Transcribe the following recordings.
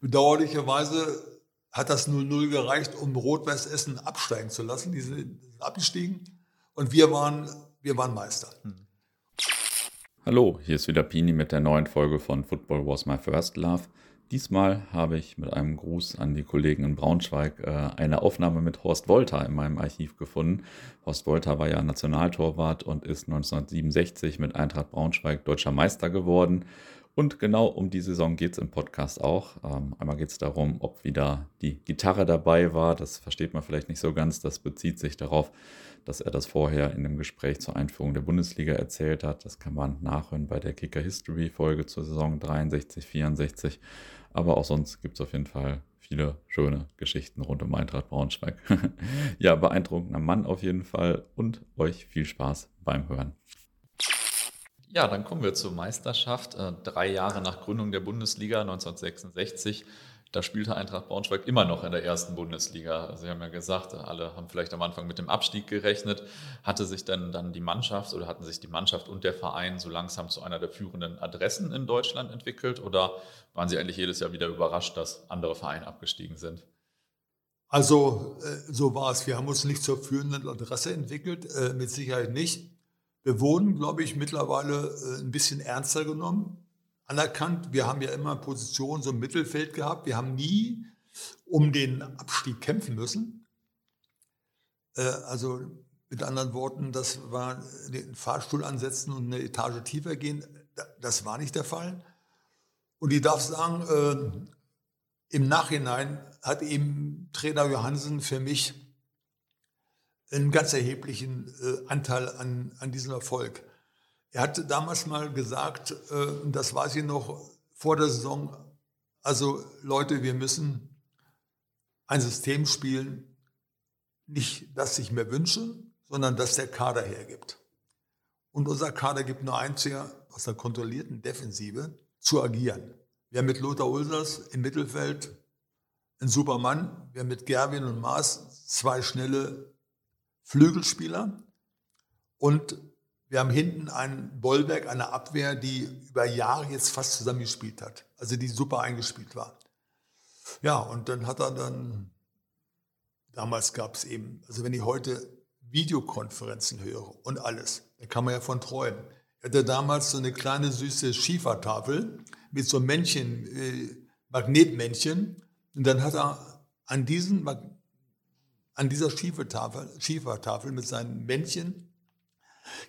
Bedauerlicherweise hat das 0-0 gereicht, um Rot-Weiß Essen absteigen zu lassen. Die sind abgestiegen und wir waren, wir waren Meister. Hallo, hier ist wieder Pini mit der neuen Folge von Football Was My First Love. Diesmal habe ich mit einem Gruß an die Kollegen in Braunschweig äh, eine Aufnahme mit Horst Wolter in meinem Archiv gefunden. Horst Wolter war ja Nationaltorwart und ist 1967 mit Eintracht Braunschweig deutscher Meister geworden. Und genau um die Saison geht es im Podcast auch. Ähm, einmal geht es darum, ob wieder die Gitarre dabei war. Das versteht man vielleicht nicht so ganz. Das bezieht sich darauf, dass er das vorher in einem Gespräch zur Einführung der Bundesliga erzählt hat. Das kann man nachhören bei der Kicker History Folge zur Saison 63, 64. Aber auch sonst gibt es auf jeden Fall viele schöne Geschichten rund um Eintracht Braunschweig. ja, beeindruckender Mann auf jeden Fall und euch viel Spaß beim Hören. Ja, dann kommen wir zur Meisterschaft. Äh, drei Jahre nach Gründung der Bundesliga 1966 da spielte Eintracht Braunschweig immer noch in der ersten Bundesliga. Sie haben ja gesagt, alle haben vielleicht am Anfang mit dem Abstieg gerechnet. Hatte sich dann, dann die Mannschaft oder hatten sich die Mannschaft und der Verein so langsam zu einer der führenden Adressen in Deutschland entwickelt? Oder waren Sie eigentlich jedes Jahr wieder überrascht, dass andere Vereine abgestiegen sind? Also äh, so war es. Wir haben uns nicht zur führenden Adresse entwickelt, äh, mit Sicherheit nicht. Wir wurden, glaube ich, mittlerweile äh, ein bisschen ernster genommen anerkannt. Wir haben ja immer Positionen so im Mittelfeld gehabt. Wir haben nie um den Abstieg kämpfen müssen. Äh, also mit anderen Worten, das war den Fahrstuhl ansetzen und eine Etage tiefer gehen. Das war nicht der Fall. Und ich darf sagen, äh, im Nachhinein hat eben Trainer Johansen für mich einen ganz erheblichen äh, Anteil an, an diesem Erfolg. Er hatte damals mal gesagt, äh, das weiß ich noch vor der Saison, also Leute, wir müssen ein System spielen, nicht das ich mir wünsche, sondern das der Kader hergibt. Und unser Kader gibt nur eins her, aus der kontrollierten Defensive zu agieren. Wir haben mit Lothar Ulsers im Mittelfeld einen Supermann, wir haben mit Gerwin und Maas zwei schnelle Flügelspieler und wir haben hinten ein Bollwerk, eine Abwehr, die über Jahre jetzt fast zusammengespielt hat. Also die super eingespielt war. Ja, und dann hat er dann, damals gab es eben, also wenn ich heute Videokonferenzen höre und alles, da kann man ja von träumen. Er hatte damals so eine kleine süße Schiefertafel mit so Männchen, äh, Magnetmännchen. Und dann hat er an, diesen, an dieser Schiefertafel, Schiefertafel mit seinen Männchen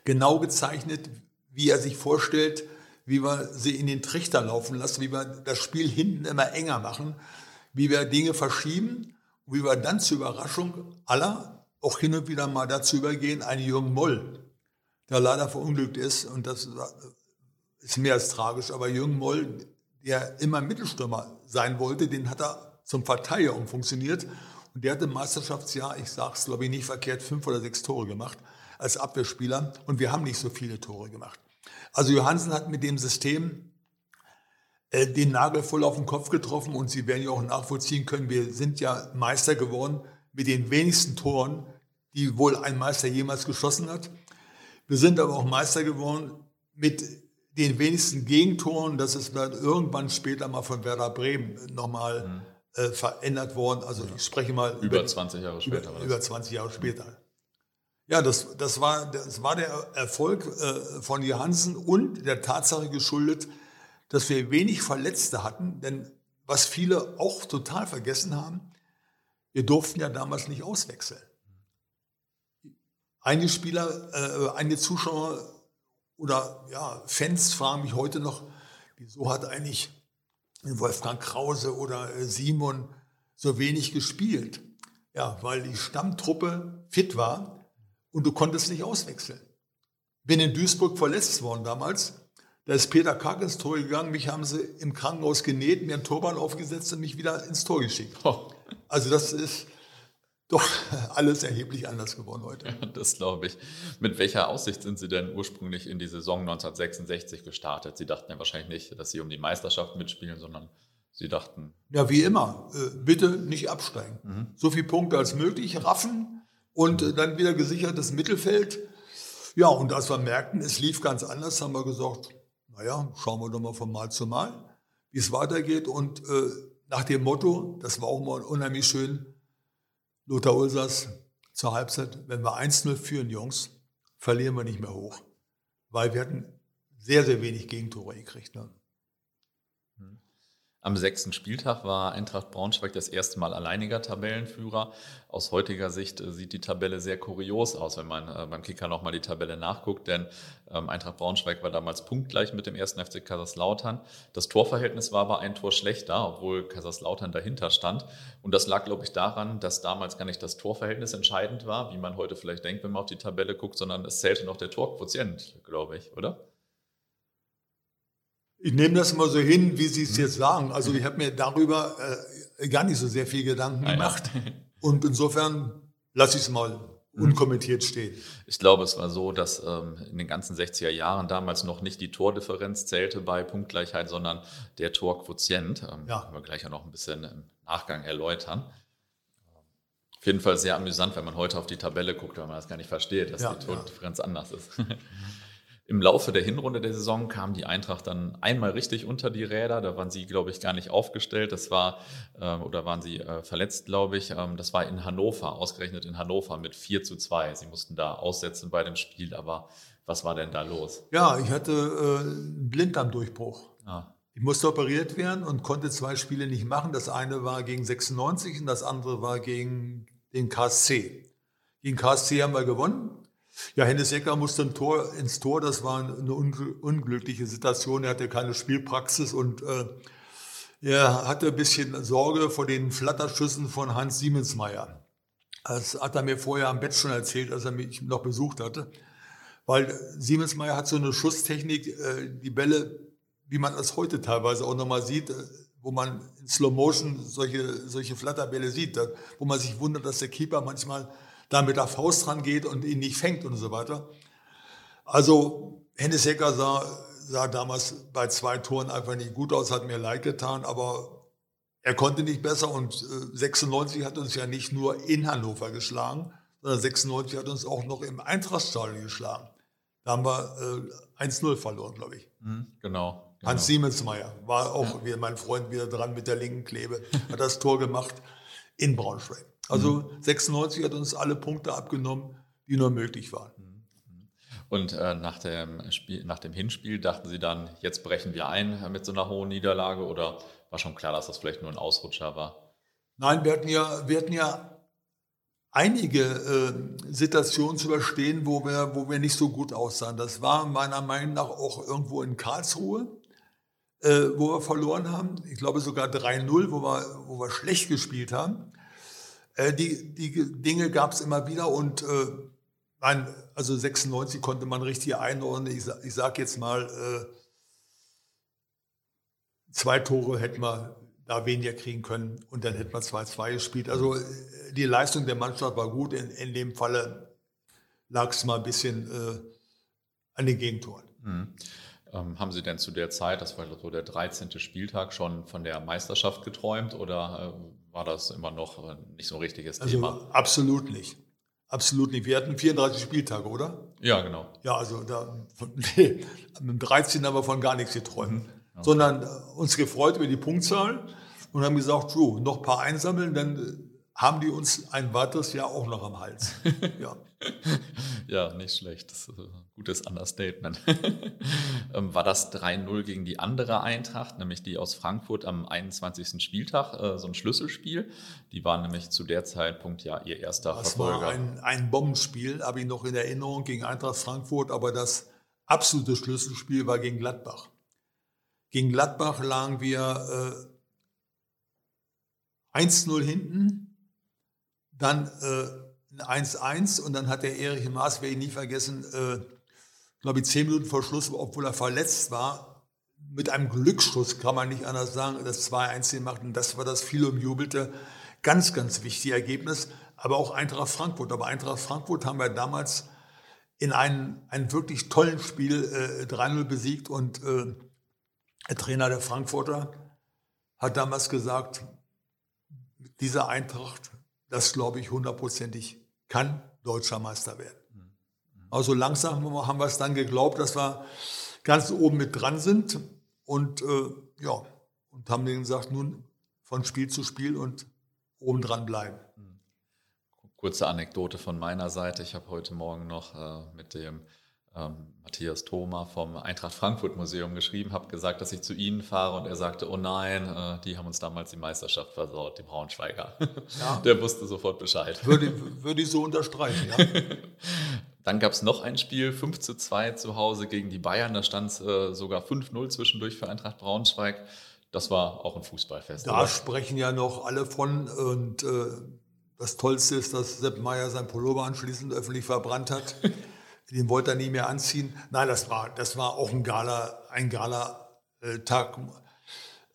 genau gezeichnet, wie er sich vorstellt, wie wir sie in den Trichter laufen lassen, wie wir das Spiel hinten immer enger machen, wie wir Dinge verschieben wie wir dann zur Überraschung aller auch hin und wieder mal dazu übergehen, einen Jürgen Moll, der leider verunglückt ist, und das ist mehr als tragisch, aber Jürgen Moll, der immer Mittelstürmer sein wollte, den hat er zum Verteidiger umfunktioniert und der hat im Meisterschaftsjahr, ich sage es glaube ich nicht verkehrt, fünf oder sechs Tore gemacht als Abwehrspieler und wir haben nicht so viele Tore gemacht. Also Johansen hat mit dem System äh, den Nagel voll auf den Kopf getroffen und Sie werden ja auch nachvollziehen können, wir sind ja Meister geworden mit den wenigsten Toren, die wohl ein Meister jemals geschossen hat. Wir sind aber auch Meister geworden mit den wenigsten Gegentoren. Das ist dann irgendwann später mal von Werder Bremen nochmal mhm. Äh, verändert worden. Also ich spreche mal über, über 20 Jahre später. Über, über 20 Jahre später. Ja, das, das, war, das war der Erfolg äh, von Johansen und der Tatsache geschuldet, dass wir wenig Verletzte hatten. Denn was viele auch total vergessen haben, wir durften ja damals nicht auswechseln. Einige Spieler, äh, einige Zuschauer oder ja, Fans fragen mich heute noch, wieso hat eigentlich Wolfgang Krause oder äh, Simon so wenig gespielt? Ja, weil die Stammtruppe fit war und du konntest nicht auswechseln. Bin in Duisburg verletzt worden damals. Da ist Peter Kack ins Tor gegangen. Mich haben sie im Krankenhaus genäht, mir einen Turban aufgesetzt und mich wieder ins Tor geschickt. Oh. Also das ist doch alles erheblich anders geworden heute. Ja, das glaube ich. Mit welcher Aussicht sind Sie denn ursprünglich in die Saison 1966 gestartet? Sie dachten ja wahrscheinlich nicht, dass Sie um die Meisterschaft mitspielen, sondern Sie dachten... Ja, wie immer. Äh, bitte nicht absteigen. Mhm. So viele Punkte als möglich raffen und äh, dann wieder gesichertes Mittelfeld. Ja, und als wir merkten, es lief ganz anders, haben wir gesagt, naja, schauen wir doch mal von Mal zu Mal, wie es weitergeht. Und äh, nach dem Motto, das war auch mal unheimlich schön, Lothar Ulsers zur Halbzeit, wenn wir 1-0 führen, Jungs, verlieren wir nicht mehr hoch. Weil wir hatten sehr, sehr wenig Gegentore gekriegt. Ne? Am sechsten Spieltag war Eintracht Braunschweig das erste Mal alleiniger Tabellenführer. Aus heutiger Sicht äh, sieht die Tabelle sehr kurios aus, wenn man äh, beim Kicker nochmal die Tabelle nachguckt, denn ähm, Eintracht Braunschweig war damals punktgleich mit dem ersten FC Kaiserslautern. Das Torverhältnis war aber ein Tor schlechter, obwohl Kaiserslautern dahinter stand. Und das lag, glaube ich, daran, dass damals gar nicht das Torverhältnis entscheidend war, wie man heute vielleicht denkt, wenn man auf die Tabelle guckt, sondern es zählte noch der Torquotient, glaube ich, oder? Ich nehme das mal so hin, wie Sie es jetzt sagen. Also ich habe mir darüber äh, gar nicht so sehr viel Gedanken gemacht. Und insofern lasse ich es mal mhm. unkommentiert stehen. Ich glaube, es war so, dass ähm, in den ganzen 60er Jahren damals noch nicht die Tordifferenz zählte bei Punktgleichheit, sondern der Torquotient. Ähm, ja. Können wir gleich ja noch ein bisschen im Nachgang erläutern. Auf jeden Fall sehr amüsant, wenn man heute auf die Tabelle guckt, weil man das gar nicht versteht, dass ja, die Tordifferenz ja. anders ist. Im Laufe der Hinrunde der Saison kam die Eintracht dann einmal richtig unter die Räder. Da waren sie, glaube ich, gar nicht aufgestellt. Das war, äh, oder waren sie äh, verletzt, glaube ich. Ähm, das war in Hannover, ausgerechnet in Hannover mit 4 zu 2. Sie mussten da aussetzen bei dem Spiel, aber was war denn da los? Ja, ich hatte äh, einen Blinddarmdurchbruch. Ah. Ich musste operiert werden und konnte zwei Spiele nicht machen. Das eine war gegen 96 und das andere war gegen den KSC. Gegen KSC haben wir gewonnen. Ja, Hennes Ecker musste ein Tor, ins Tor. Das war eine unglückliche Situation. Er hatte keine Spielpraxis und äh, er hatte ein bisschen Sorge vor den Flatterschüssen von Hans Siemensmeier. Das hat er mir vorher am Bett schon erzählt, als er mich noch besucht hatte. Weil Siemensmeier hat so eine Schusstechnik, äh, die Bälle, wie man das heute teilweise auch nochmal sieht, äh, wo man in Slow Motion solche, solche Flatterbälle sieht, wo man sich wundert, dass der Keeper manchmal da mit der Faust dran geht und ihn nicht fängt und so weiter. Also Hennes Hecker sah, sah damals bei zwei Toren einfach nicht gut aus, hat mir leid getan, aber er konnte nicht besser und 96 äh, hat uns ja nicht nur in Hannover geschlagen, sondern 96 hat uns auch noch im Eintrachtstadion geschlagen. Da haben wir äh, 1-0 verloren, glaube ich. Mhm, genau. Genau. Hans Siemensmeier war auch ja. wie mein Freund wieder dran mit der linken Klebe, hat das Tor gemacht in Braunschweig. Also mhm. 96 hat uns alle Punkte abgenommen, die nur möglich waren. Mhm. Und äh, nach, dem Spiel, nach dem Hinspiel dachten Sie dann, jetzt brechen wir ein mit so einer hohen Niederlage oder war schon klar, dass das vielleicht nur ein Ausrutscher war? Nein, wir hatten ja, wir hatten ja einige äh, Situationen zu überstehen, wo wir, wo wir nicht so gut aussahen. Das war meiner Meinung nach auch irgendwo in Karlsruhe, äh, wo wir verloren haben. Ich glaube sogar 3-0, wo wir, wo wir schlecht gespielt haben. Äh, die, die Dinge gab es immer wieder und äh, nein, also 96 konnte man richtig einordnen. Ich, ich sage jetzt mal, äh, zwei Tore hätten wir da weniger kriegen können und dann hätten wir 2-2 gespielt. Also äh, die Leistung der Mannschaft war gut. In, in dem Falle lag es mal ein bisschen äh, an den Gegentoren. Mhm. Ähm, haben Sie denn zu der Zeit, das war so der 13. Spieltag, schon von der Meisterschaft geträumt oder war das immer noch äh, nicht so ein richtiges also Thema? Absolut nicht. Absolut nicht. Wir hatten 34 Spieltage, oder? Ja, genau. Ja, also da, nee, mit dem 13 haben wir von gar nichts geträumt, okay. sondern äh, uns gefreut über die Punktzahl und haben gesagt, so, noch ein paar einsammeln, dann äh, haben die uns ein weiteres Jahr auch noch am Hals. Ja, ja nicht schlecht. Das ist ein gutes Understatement. Ähm, war das 3-0 gegen die andere Eintracht, nämlich die aus Frankfurt am 21. Spieltag, äh, so ein Schlüsselspiel? Die waren nämlich zu der Zeitpunkt ja ihr erster das Verfolger. Das war ein, ein Bombenspiel, habe ich noch in Erinnerung, gegen Eintracht Frankfurt, aber das absolute Schlüsselspiel war gegen Gladbach. Gegen Gladbach lagen wir äh, 1-0 hinten dann äh, 1-1 und dann hat der Erich Maas, werde ich nie vergessen, äh, glaube ich, zehn Minuten vor Schluss, obwohl er verletzt war, mit einem Glücksschuss, kann man nicht anders sagen, das 2-1 gemacht und das war das viel umjubelte, ganz, ganz wichtige Ergebnis, aber auch Eintracht Frankfurt. Aber Eintracht Frankfurt haben wir damals in einem, einem wirklich tollen Spiel äh, 3-0 besiegt und äh, der Trainer der Frankfurter hat damals gesagt, diese Eintracht das glaube ich hundertprozentig kann deutscher Meister werden. Also langsam haben wir es dann geglaubt, dass wir ganz oben mit dran sind und äh, ja, und haben denen gesagt, nun von Spiel zu Spiel und oben dran bleiben. Kurze Anekdote von meiner Seite. Ich habe heute Morgen noch äh, mit dem ähm, Matthias Thoma vom Eintracht Frankfurt Museum geschrieben, habe gesagt, dass ich zu Ihnen fahre und er sagte, oh nein, äh, die haben uns damals die Meisterschaft versaut, die Braunschweiger. Ja. Der wusste sofort Bescheid. Würde, würde ich so unterstreichen, ja. Dann gab es noch ein Spiel, 5 zu 2 zu Hause gegen die Bayern. Da stand es äh, sogar 5-0 zwischendurch für Eintracht Braunschweig. Das war auch ein Fußballfest. Da oder? sprechen ja noch alle von. Und äh, das Tollste ist, dass Sepp Meier sein Pullover anschließend öffentlich verbrannt hat. Den wollte er nie mehr anziehen. Nein, das war, das war auch ein Gala, ein Gala-Tag.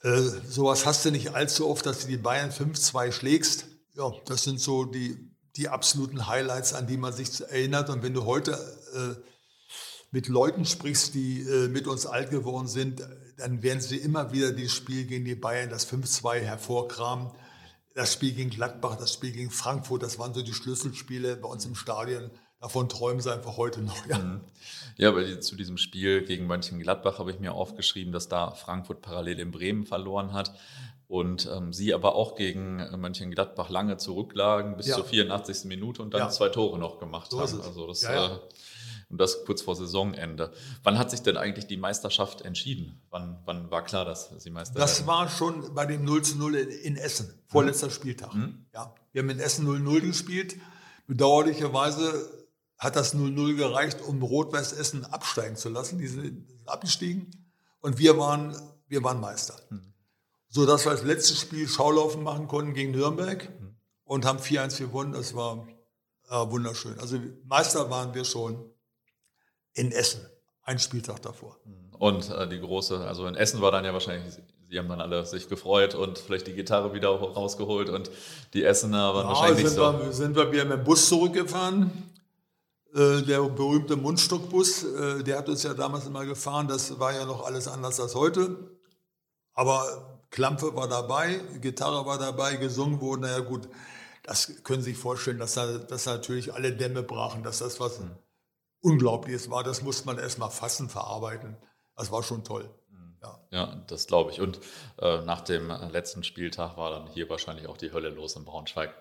Äh, sowas hast du nicht allzu oft, dass du die Bayern 5-2 schlägst. Ja, das sind so die, die absoluten Highlights, an die man sich erinnert. Und wenn du heute äh, mit Leuten sprichst, die äh, mit uns alt geworden sind, dann werden sie immer wieder dieses Spiel gegen die Bayern, das 5-2 hervorkramen. Das Spiel gegen Gladbach, das Spiel gegen Frankfurt, das waren so die Schlüsselspiele bei uns im Stadion. Davon träumen sie einfach heute noch. Ja, mhm. ja aber zu diesem Spiel gegen Mönchengladbach habe ich mir aufgeschrieben, dass da Frankfurt parallel in Bremen verloren hat und ähm, sie aber auch gegen Mönchengladbach lange zurücklagen bis ja. zur 84. Minute und dann ja. zwei Tore noch gemacht so haben. Also das, ja, äh, und das kurz vor Saisonende. Wann hat sich denn eigentlich die Meisterschaft entschieden? Wann, wann war klar, dass sie Meister Das werden? war schon bei dem 0 zu 0 in Essen, vorletzter mhm. Spieltag. Mhm. Ja, wir haben in Essen 0-0 gespielt. Bedauerlicherweise hat das 0-0 gereicht, um Rot-Weiß Essen absteigen zu lassen. Die sind abgestiegen und wir waren, wir waren Meister. Mhm. So dass wir das letzte Spiel Schaulaufen machen konnten gegen Nürnberg mhm. und haben 4-1 gewonnen. Das war äh, wunderschön. Also Meister waren wir schon in Essen, ein Spieltag davor. Hm. Und äh, die große, also in Essen war dann ja wahrscheinlich Sie haben dann alle sich gefreut und vielleicht die Gitarre wieder rausgeholt und die Essener waren ja, wahrscheinlich sind so. Wir, sind wir wieder mit dem Bus zurückgefahren der berühmte Mundstuckbus, äh, der hat uns ja damals immer gefahren, das war ja noch alles anders als heute. Aber Klampe war dabei, Gitarre war dabei, gesungen wurde, naja gut, das können Sie sich vorstellen, dass da, dass natürlich alle Dämme brachen, dass das was mhm. Unglaubliches war. Das musste man erstmal fassen, verarbeiten. Das war schon toll. Ja, ja das glaube ich. Und äh, nach dem letzten Spieltag war dann hier wahrscheinlich auch die Hölle los in Braunschweig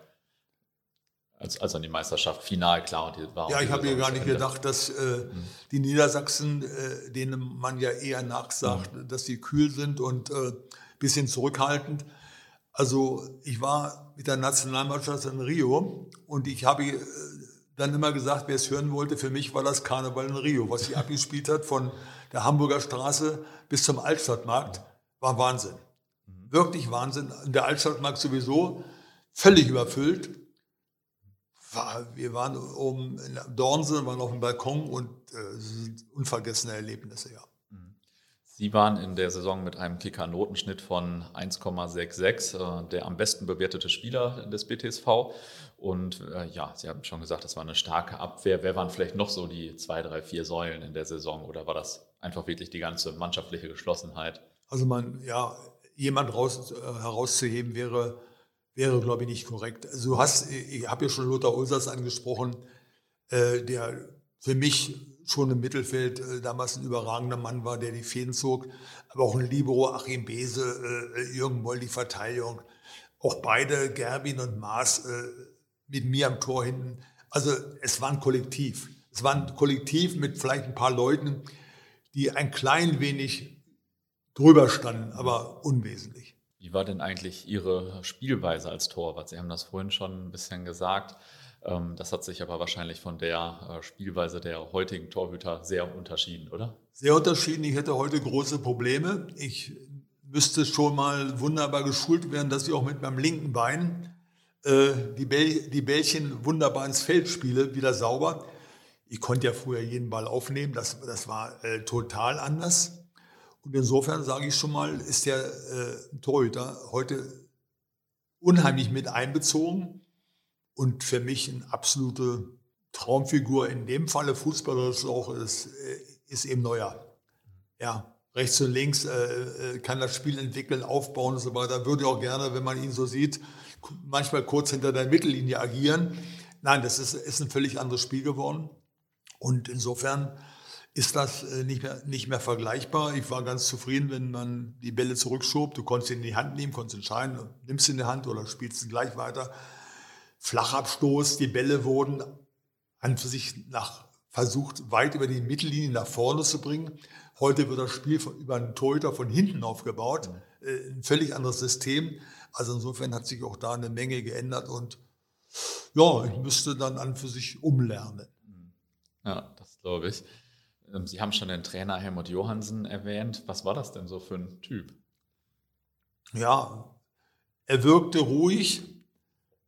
als, als an die Meisterschaft final klar und die war. Ja, ich habe mir gar nicht gedacht, dass äh, mhm. die Niedersachsen, äh, denen man ja eher nachsagt, mhm. dass sie kühl sind und äh, bisschen zurückhaltend. Also ich war mit der Nationalmannschaft in Rio und ich habe äh, dann immer gesagt, wer es hören wollte, für mich war das Karneval in Rio, was sie abgespielt hat von der Hamburger Straße bis zum Altstadtmarkt, war Wahnsinn. Mhm. Wirklich Wahnsinn. Der Altstadtmarkt sowieso völlig überfüllt war, wir waren oben in Dornse, waren auf dem Balkon und äh, unvergessene Erlebnisse, ja. Mhm. Sie waren in der Saison mit einem Kicker-Notenschnitt von 1,66 äh, der am besten bewertete Spieler des BTSV. Und äh, ja, Sie haben schon gesagt, das war eine starke Abwehr. Wer waren vielleicht noch so die zwei, drei, vier Säulen in der Saison? Oder war das einfach wirklich die ganze mannschaftliche Geschlossenheit? Also man, ja, jemand raus, äh, herauszuheben wäre wäre, glaube ich, nicht korrekt. Also du hast, ich habe ja schon Lothar Ulsers angesprochen, äh, der für mich schon im Mittelfeld äh, damals ein überragender Mann war, der die Fäden zog, aber auch ein Libero, Achim Bese, äh, Jürgen Moll, die Verteidigung, auch beide, Gerbin und Maas, äh, mit mir am Tor hinten. Also es war ein Kollektiv. Es war ein Kollektiv mit vielleicht ein paar Leuten, die ein klein wenig drüber standen, aber unwesentlich. Wie war denn eigentlich Ihre Spielweise als Torwart? Sie haben das vorhin schon ein bisschen gesagt. Ähm, das hat sich aber wahrscheinlich von der äh, Spielweise der heutigen Torhüter sehr unterschieden, oder? Sehr unterschieden. Ich hätte heute große Probleme. Ich müsste schon mal wunderbar geschult werden, dass ich auch mit meinem linken Bein äh, die, Bällchen wunderbar ins Feld spiele, wieder sauber. Ich konnte ja früher jeden Ball aufnehmen, das, das war äh, total anders. Und insofern sage ich schon mal, ist der äh, Torhüter heute unheimlich mit einbezogen und für mich eine absolute Traumfigur. In dem Falle fußballerisch auch ist, äh, ist eben Neuer. Ja, rechts und links äh, äh, kann das Spiel entwickeln, aufbauen und so weiter. Würde auch gerne, wenn man ihn so sieht, manchmal kurz hinter der Mittellinie agieren. Nein, das ist, ist ein völlig anderes Spiel geworden. Und insofern ist das äh, nicht mehr, nicht mehr vergleichbar. Ich war ganz zufrieden, wenn man die Bälle zurückschob. Du konntest ihn in die Hand nehmen, konntest entscheiden, nimmst ihn in die Hand oder spielst ihn gleich weiter. Flachabstoß, die Bälle wurden an für sich nach versucht, weit über die Mittellinie nach vorne zu bringen. Heute wird das Spiel von, über einen Torhüter von hinten aufgebaut. Mhm. Äh, ein völlig anderes System. Also insofern hat sich auch da eine Menge geändert und ja, ich müsste dann an für sich umlernen. Ja, das glaube ich. Ähm, Sie haben schon den Trainer Helmut Johansen erwähnt. Was war das denn so für ein Typ? Ja, er wirkte ruhig,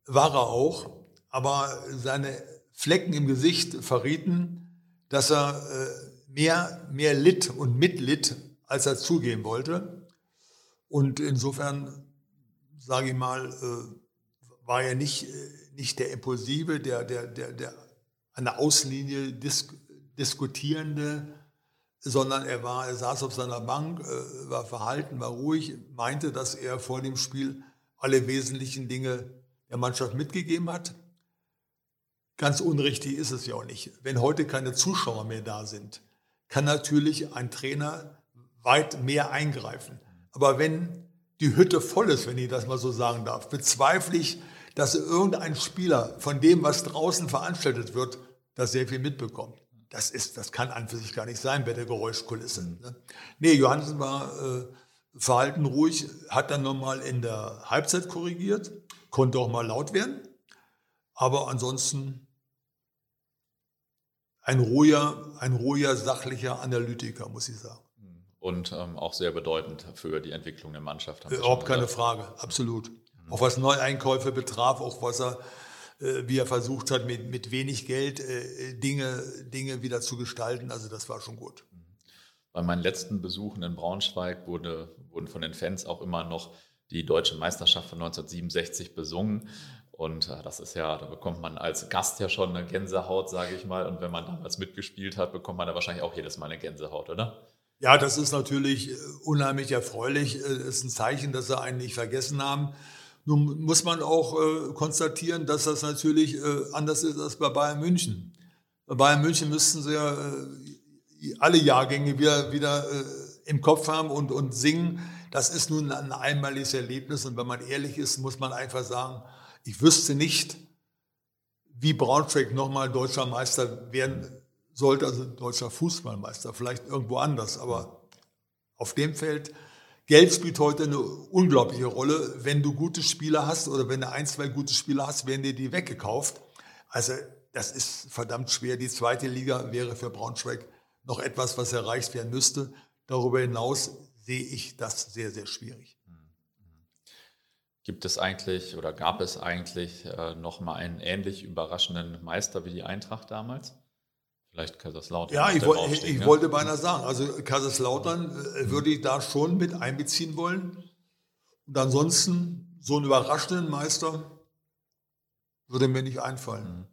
war er auch, aber seine Flecken im Gesicht verrieten, dass er äh, mehr, mehr litt und mitlitt, als er zugeben wollte. Und insofern, sage ich mal, äh, war er nicht, äh, nicht der Impulsive, der, der, der, der an der Außenlinie disk diskutierende, sondern er war, er saß auf seiner Bank, äh, war verhalten, war ruhig, meinte, dass er vor dem Spiel alle wesentlichen Dinge der Mannschaft mitgegeben hat. Ganz unrichtig ist es ja auch nicht. Wenn heute keine Zuschauer mehr da sind, kann natürlich ein Trainer weit mehr eingreifen. Aber wenn die Hütte voll ist, wenn ich das mal so sagen darf, bezweifle ich, dass irgendein Spieler von dem, was draußen veranstaltet wird, das sehr viel mitbekommt. Das, ist, das kann an für sich gar nicht sein bei der Geräuschkulisse. Mhm. Ne? Nee, Johansen war äh, verhalten ruhig, hat dann nochmal in der Halbzeit korrigiert, konnte auch mal laut werden. Aber ansonsten ein ruhiger, ein ruhiger, sachlicher Analytiker, muss ich sagen. Und ähm, auch sehr bedeutend für die Entwicklung der Mannschaft. Überhaupt keine Frage, absolut. Mhm. Auch was Neueinkäufe betraf, auch was er, äh, wie er versucht hat, mit, mit wenig Geld äh, Dinge, Dinge wieder zu gestalten. Also das war schon gut. Bei meinen letzten Besuchen in Braunschweig wurde, wurden von den Fans auch immer noch die deutsche Meisterschaft von 1967 besungen. Und äh, das ist ja, da bekommt man als Gast ja schon eine Gänsehaut, sage ich mal. Und wenn man damals mitgespielt hat, bekommt man da wahrscheinlich auch jedes Mal eine Gänsehaut, oder? Ja, das ist natürlich äh, unheimlich erfreulich. Das äh, ist ein Zeichen, dass sie einen nicht vergessen haben. Nun muss man auch äh, konstatieren, dass das natürlich äh, anders ist als bei Bayern München. Bei Bayern München müssten sie ja äh, alle Jahrgänge wieder, wieder im Kopf haben und, und singen. Das ist nun ein einmaliges Erlebnis. Und wenn man ehrlich ist, muss man einfach sagen, ich wüsste nicht, wie Braunschweig nochmal deutscher Meister werden sollte, also deutscher Fußballmeister, vielleicht irgendwo anders, aber auf dem Feld. Geld spielt heute eine unglaubliche Rolle. Wenn du gute Spieler hast oder wenn du ein, zwei gute Spieler hast, werden dir die weggekauft. Also das ist verdammt schwer. Die zweite Liga wäre für Braunschweig noch etwas, was erreicht werden müsste. Darüber hinaus sehe ich das sehr, sehr schwierig. Gibt es eigentlich oder gab es eigentlich äh, noch mal einen ähnlich überraschenden Meister wie die Eintracht damals? Vielleicht Kaiserslautern. Ja, ich, wo, ich ne? wollte beinahe sagen, also Kaiserslautern äh, würde ich da schon mit einbeziehen wollen. Und ansonsten so einen überraschenden Meister würde mir nicht einfallen. Mhm.